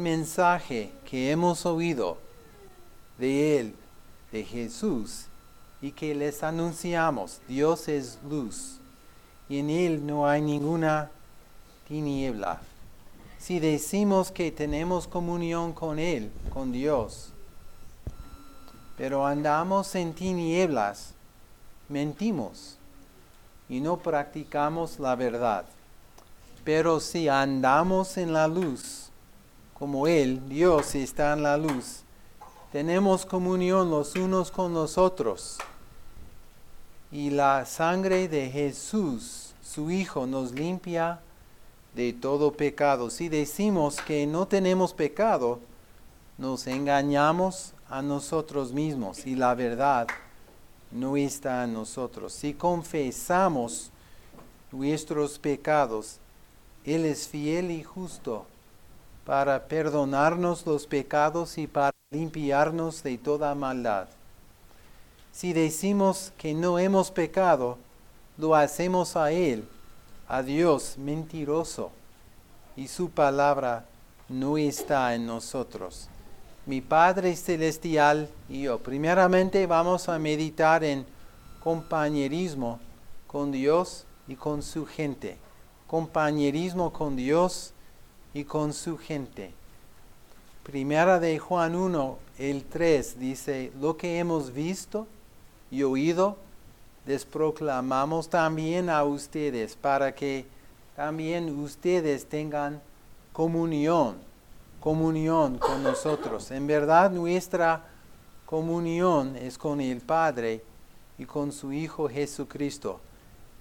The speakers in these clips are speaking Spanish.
mensaje que hemos oído de Él, de Jesús, y que les anunciamos, Dios es luz, y en Él no hay ninguna tiniebla. Si decimos que tenemos comunión con Él, con Dios, pero andamos en tinieblas, mentimos y no practicamos la verdad. Pero si andamos en la luz, como Él, Dios, está en la luz, tenemos comunión los unos con los otros. Y la sangre de Jesús, su Hijo, nos limpia de todo pecado. Si decimos que no tenemos pecado, nos engañamos a nosotros mismos y la verdad no está en nosotros. Si confesamos nuestros pecados, Él es fiel y justo para perdonarnos los pecados y para limpiarnos de toda maldad. Si decimos que no hemos pecado, lo hacemos a Él, a Dios mentiroso, y su palabra no está en nosotros mi Padre Celestial y yo. Primeramente vamos a meditar en compañerismo con Dios y con su gente. Compañerismo con Dios y con su gente. Primera de Juan 1, el 3 dice, lo que hemos visto y oído, les proclamamos también a ustedes para que también ustedes tengan comunión comunión con nosotros. En verdad nuestra comunión es con el Padre y con su Hijo Jesucristo.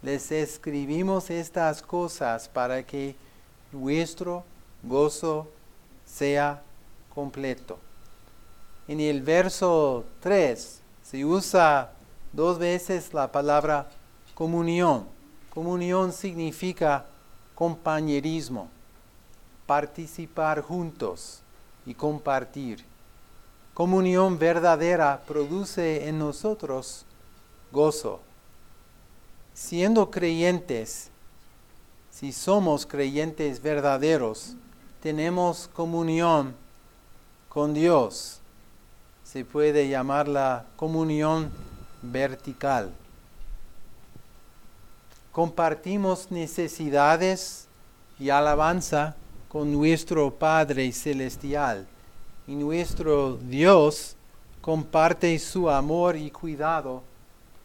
Les escribimos estas cosas para que nuestro gozo sea completo. En el verso 3 se usa dos veces la palabra comunión. Comunión significa compañerismo participar juntos y compartir. Comunión verdadera produce en nosotros gozo. Siendo creyentes, si somos creyentes verdaderos, tenemos comunión con Dios. Se puede llamar la comunión vertical. Compartimos necesidades y alabanza con nuestro Padre Celestial. Y nuestro Dios comparte su amor y cuidado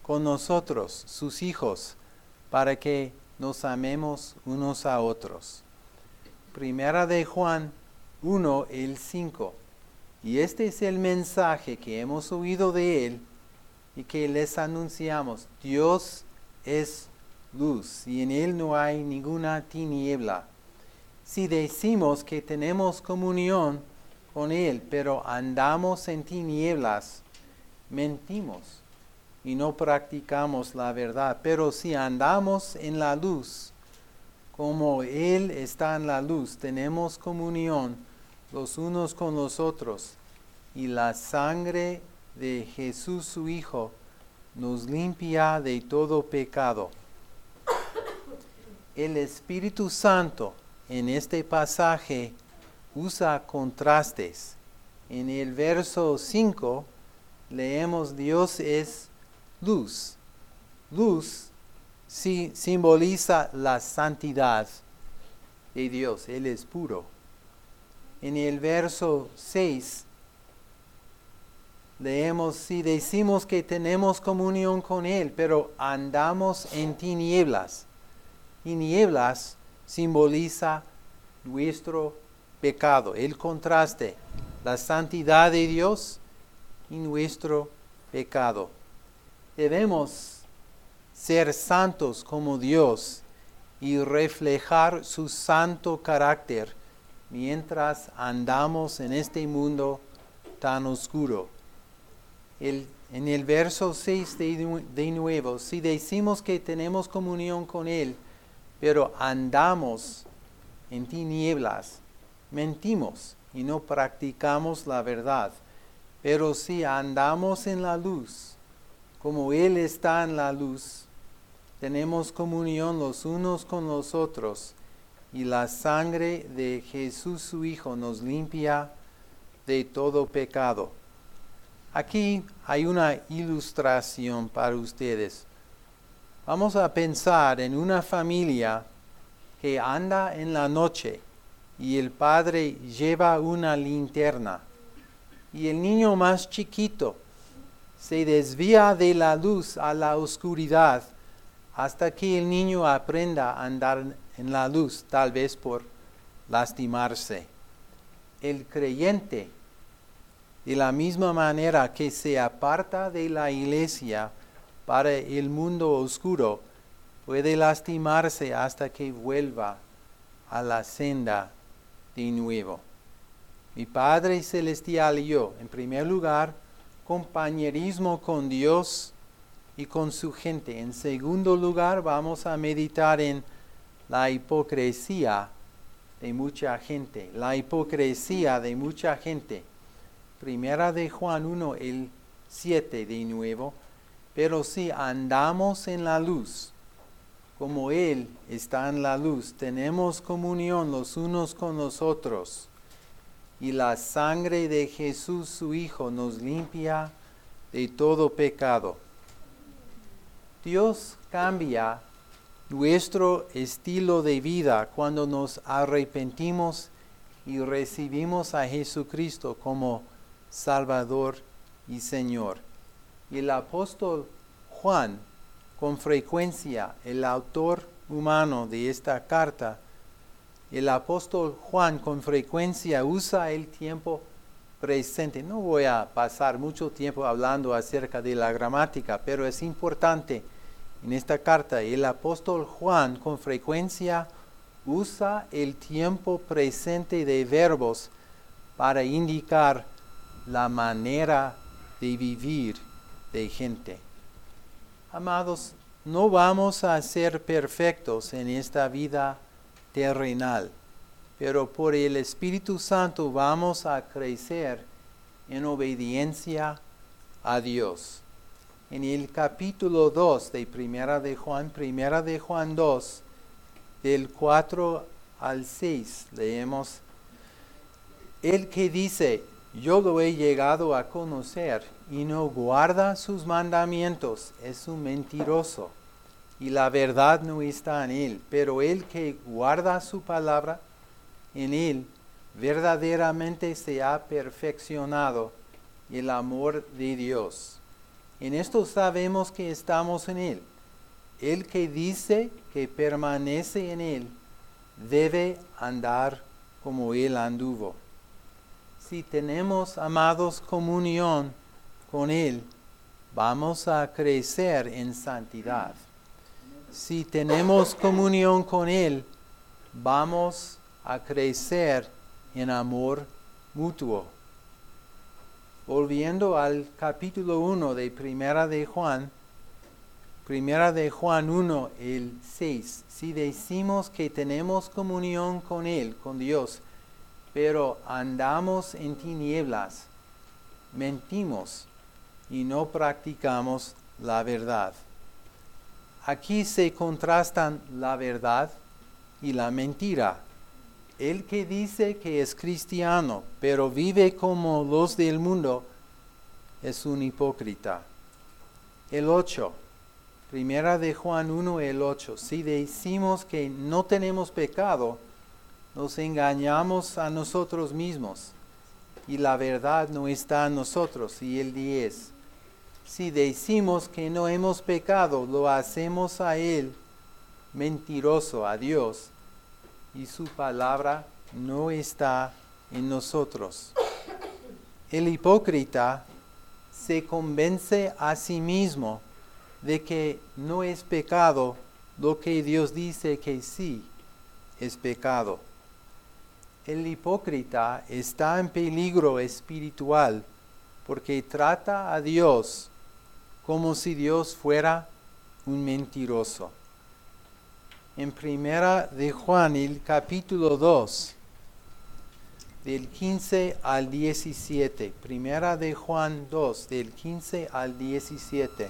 con nosotros, sus hijos, para que nos amemos unos a otros. Primera de Juan 1, el 5. Y este es el mensaje que hemos oído de Él y que les anunciamos. Dios es luz y en Él no hay ninguna tiniebla si decimos que tenemos comunión con Él, pero andamos en tinieblas, mentimos y no practicamos la verdad. Pero si andamos en la luz, como Él está en la luz, tenemos comunión los unos con los otros, y la sangre de Jesús su Hijo nos limpia de todo pecado. El Espíritu Santo en este pasaje usa contrastes. En el verso 5 leemos Dios es luz. Luz simboliza la santidad de Dios, Él es puro. En el verso 6 leemos, si decimos que tenemos comunión con Él, pero andamos en tinieblas. Tinieblas simboliza nuestro pecado, el contraste, la santidad de Dios y nuestro pecado. Debemos ser santos como Dios y reflejar su santo carácter mientras andamos en este mundo tan oscuro. en el verso 6 de, de nuevo, si decimos que tenemos comunión con Él, pero andamos en tinieblas, mentimos y no practicamos la verdad. Pero si andamos en la luz, como Él está en la luz, tenemos comunión los unos con los otros, y la sangre de Jesús su Hijo nos limpia de todo pecado. Aquí hay una ilustración para ustedes. Vamos a pensar en una familia que anda en la noche y el padre lleva una linterna y el niño más chiquito se desvía de la luz a la oscuridad hasta que el niño aprenda a andar en la luz, tal vez por lastimarse. El creyente, de la misma manera que se aparta de la iglesia para el mundo oscuro, puede lastimarse hasta que vuelva a la senda de nuevo. Mi Padre Celestial y yo, en primer lugar, compañerismo con Dios y con su gente. En segundo lugar, vamos a meditar en la hipocresía de mucha gente. La hipocresía de mucha gente. Primera de Juan 1, el 7 de nuevo. Pero si andamos en la luz, como Él está en la luz, tenemos comunión los unos con los otros y la sangre de Jesús su Hijo nos limpia de todo pecado. Dios cambia nuestro estilo de vida cuando nos arrepentimos y recibimos a Jesucristo como Salvador y Señor. Y el apóstol Juan, con frecuencia el autor humano de esta carta, el apóstol Juan con frecuencia usa el tiempo presente. No voy a pasar mucho tiempo hablando acerca de la gramática, pero es importante en esta carta. El apóstol Juan con frecuencia usa el tiempo presente de verbos para indicar la manera de vivir de gente. Amados, no vamos a ser perfectos en esta vida terrenal, pero por el Espíritu Santo vamos a crecer en obediencia a Dios. En el capítulo 2 de Primera de Juan, Primera de Juan 2, del 4 al 6, leemos, el que dice, yo lo he llegado a conocer y no guarda sus mandamientos, es un mentiroso y la verdad no está en él, pero el que guarda su palabra, en él verdaderamente se ha perfeccionado el amor de Dios. En esto sabemos que estamos en él. El que dice que permanece en él debe andar como él anduvo. Si tenemos, amados, comunión con él, vamos a crecer en santidad si tenemos comunión con Él, vamos a crecer en amor mutuo. Volviendo al capítulo 1 de Primera de Juan, Primera de Juan 1, el 6, si decimos que tenemos comunión con Él, con Dios, pero andamos en tinieblas, mentimos y no practicamos la verdad. Aquí se contrastan la verdad y la mentira. El que dice que es cristiano, pero vive como los del mundo, es un hipócrita. El 8, primera de Juan 1, el 8. Si decimos que no tenemos pecado, nos engañamos a nosotros mismos y la verdad no está en nosotros. Y el 10 si decimos que no hemos pecado, lo hacemos a Él mentiroso, a Dios, y su palabra no está en nosotros. El hipócrita se convence a sí mismo de que no es pecado lo que Dios dice que sí es pecado. El hipócrita está en peligro espiritual porque trata a Dios como si Dios fuera un mentiroso. En primera de Juan, el capítulo 2, del 15 al 17. Primera de Juan 2, del 15 al 17.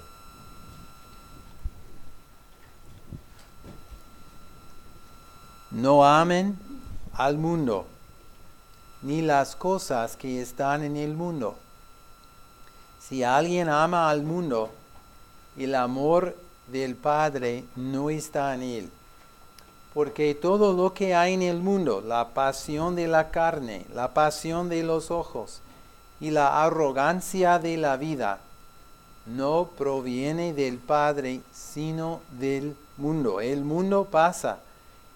No amen al mundo, ni las cosas que están en el mundo. Si alguien ama al mundo, el amor del Padre no está en él. Porque todo lo que hay en el mundo, la pasión de la carne, la pasión de los ojos y la arrogancia de la vida, no proviene del Padre, sino del mundo. El mundo pasa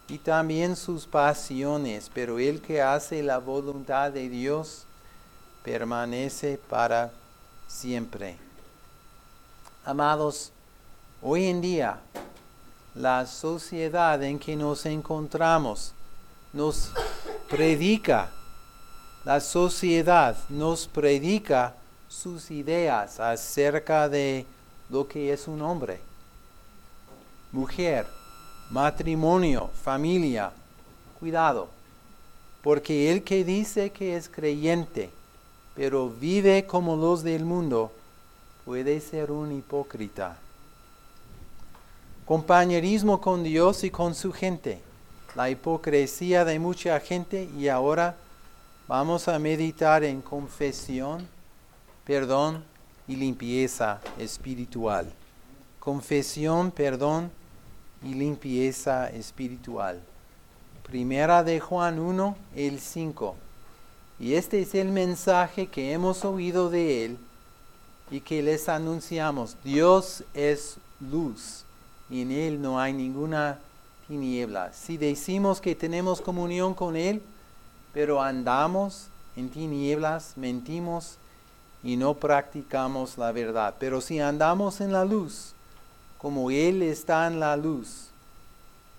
y también sus pasiones, pero el que hace la voluntad de Dios permanece para siempre. Amados, hoy en día la sociedad en que nos encontramos nos predica, la sociedad nos predica sus ideas acerca de lo que es un hombre, mujer, matrimonio, familia. Cuidado, porque el que dice que es creyente, pero vive como los del mundo, puede ser un hipócrita. Compañerismo con Dios y con su gente, la hipocresía de mucha gente y ahora vamos a meditar en confesión perdón y limpieza espiritual. Confesión, perdón y limpieza espiritual. Primera de Juan 1, el 5. Y este es el mensaje que hemos oído de él y que les anunciamos. Dios es luz y en él no hay ninguna tiniebla. Si decimos que tenemos comunión con él, pero andamos en tinieblas, mentimos y no practicamos la verdad. Pero si andamos en la luz, como Él está en la luz,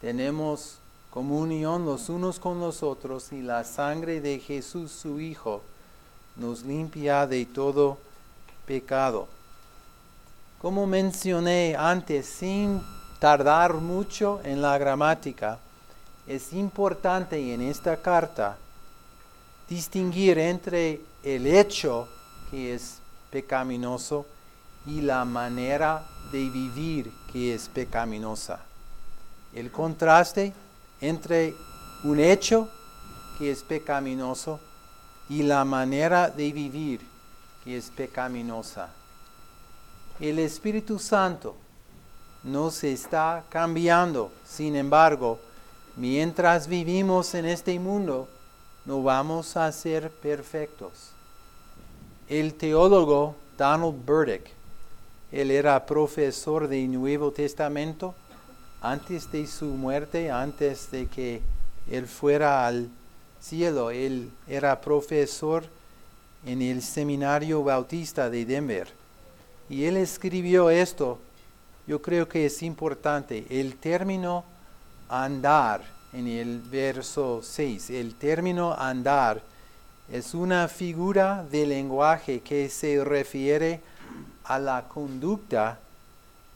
tenemos comunión los unos con los otros y la sangre de Jesús su Hijo nos limpia de todo pecado. Como mencioné antes, sin tardar mucho en la gramática, es importante en esta carta distinguir entre el hecho que es pecaminoso y la manera de vivir que es pecaminosa. El contraste entre un hecho que es pecaminoso y la manera de vivir que es pecaminosa. El Espíritu Santo nos está cambiando, sin embargo, mientras vivimos en este mundo, no vamos a ser perfectos. El teólogo Donald Burdick, él era profesor de Nuevo Testamento antes de su muerte, antes de que él fuera al cielo. Él era profesor en el Seminario Bautista de Denver. Y él escribió esto, yo creo que es importante, el término andar en el verso 6, el término andar es una figura de lenguaje que se refiere a la conducta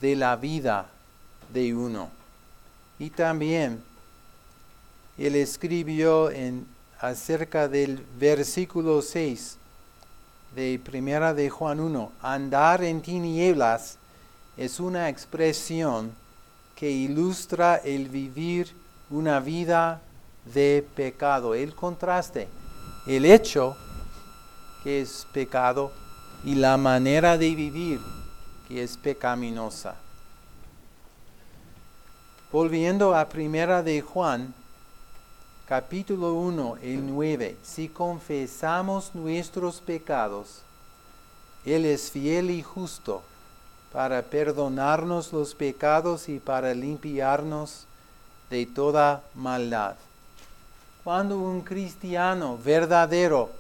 de la vida de uno. Y también él escribió en, acerca del versículo 6 de Primera de Juan 1, andar en tinieblas es una expresión que ilustra el vivir una vida de pecado, el contraste el hecho que es pecado y la manera de vivir que es pecaminosa. Volviendo a primera de Juan, capítulo 1, el 9, si confesamos nuestros pecados, Él es fiel y justo para perdonarnos los pecados y para limpiarnos de toda maldad. Cuando un cristiano verdadero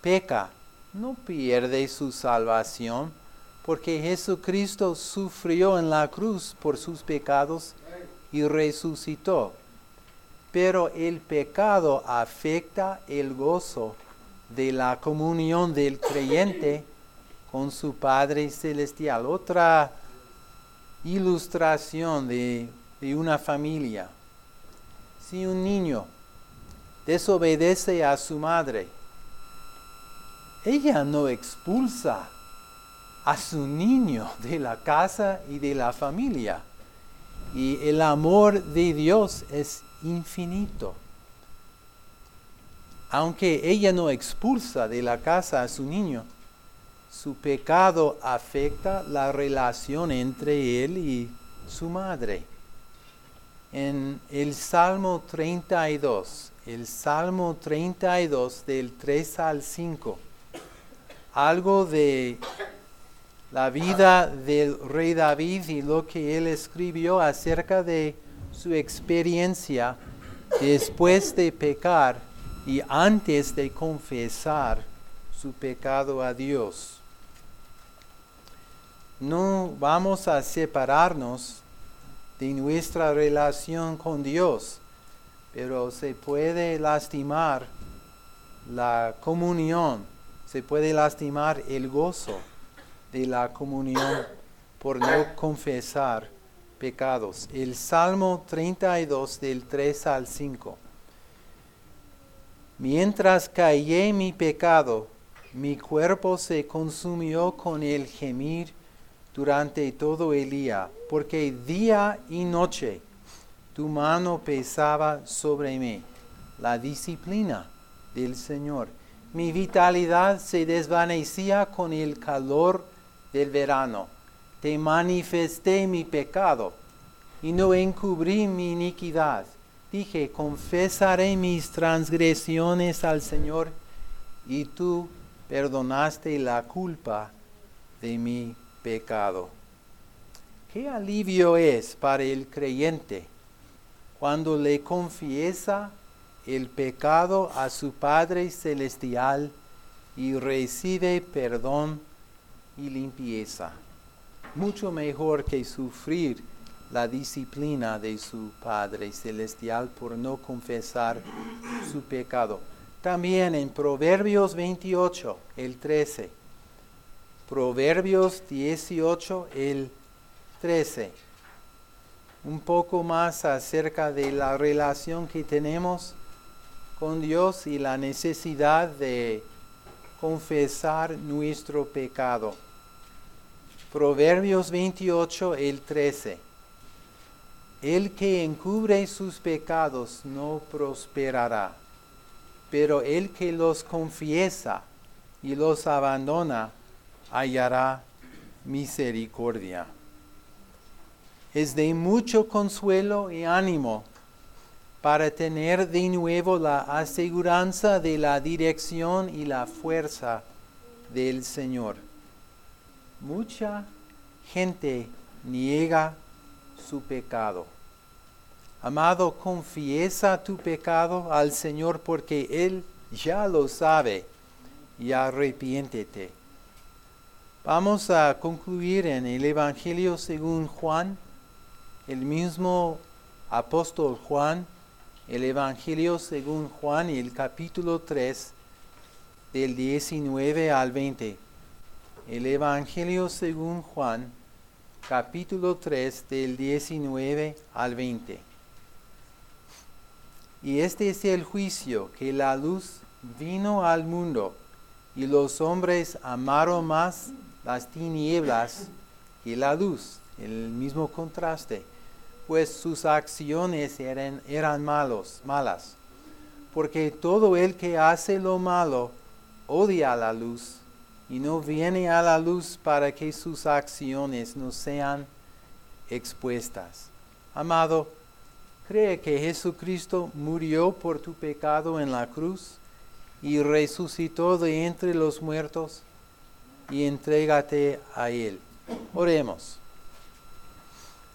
peca, no pierde su salvación, porque Jesucristo sufrió en la cruz por sus pecados y resucitó. Pero el pecado afecta el gozo de la comunión del creyente con su Padre Celestial. Otra ilustración de, una familia. Si un niño desobedece a su madre, ella no expulsa a su niño de la casa y de la familia. Y el amor de Dios es infinito. Aunque ella no expulsa de la casa a su niño, su pecado afecta la relación entre él y su madre. En el Salmo 32, el Salmo 32 del 3 al 5, algo de la vida del rey David y lo que él escribió acerca de su experiencia después de pecar y antes de confesar su pecado a Dios. No vamos a separarnos de nuestra relación con Dios, pero se puede lastimar la comunión, se puede lastimar el gozo de la comunión por no confesar pecados. El Salmo 32 del 3 al 5. Mientras callé mi pecado, mi cuerpo se consumió con el gemir durante todo el día, porque día y noche tu mano pesaba sobre mí, la disciplina del Señor. Mi vitalidad se desvanecía con el calor del verano. Te manifesté mi pecado y no encubrí mi iniquidad. Dije, confesaré mis transgresiones al Señor y tú perdonaste la culpa de mi pecado. Qué alivio es para el creyente cuando le confiesa el pecado a su Padre Celestial y recibe perdón y limpieza. Mucho mejor que sufrir la disciplina de su Padre Celestial por no confesar su pecado. También en Proverbios 28, el 13. Proverbios 18, el 13. Un poco más acerca de la relación que tenemos con Dios y la necesidad de confesar nuestro pecado. Proverbios 28, el 13. El que encubre sus pecados no prosperará, pero el que los confiesa y los abandona hallará misericordia. Es de mucho consuelo y ánimo para tener de nuevo la aseguranza de la dirección y la fuerza del Señor. Mucha gente niega su pecado. Amado, confiesa tu pecado al Señor porque Él ya lo sabe y arrepiéntete. Vamos a concluir en el Evangelio según Juan, el mismo apóstol Juan el Evangelio según Juan y el capítulo 3 del 19 al 20. El Evangelio según Juan, capítulo 3 del 19 al 20. Y este es el juicio, que la luz vino al mundo y los hombres amaron más las tinieblas que la luz, el mismo contraste pues sus acciones eran, eran malos, malas. Porque todo el que hace lo malo odia la luz y no viene a la luz para que sus acciones no sean expuestas. Amado, cree que Jesucristo murió por tu pecado en la cruz y resucitó de entre los muertos y entrégate a Él. Oremos.